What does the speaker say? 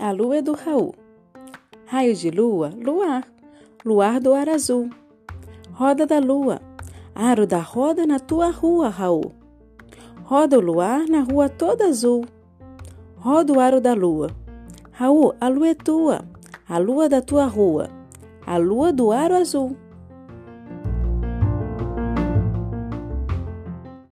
a lua é do Raul. Raio de lua, luar, luar do ar azul. Roda da lua, aro da roda na tua rua, Raul. Roda o luar na rua toda azul. Roda o aro da lua. Raul, a lua é tua, a lua da tua rua, a lua do aro azul.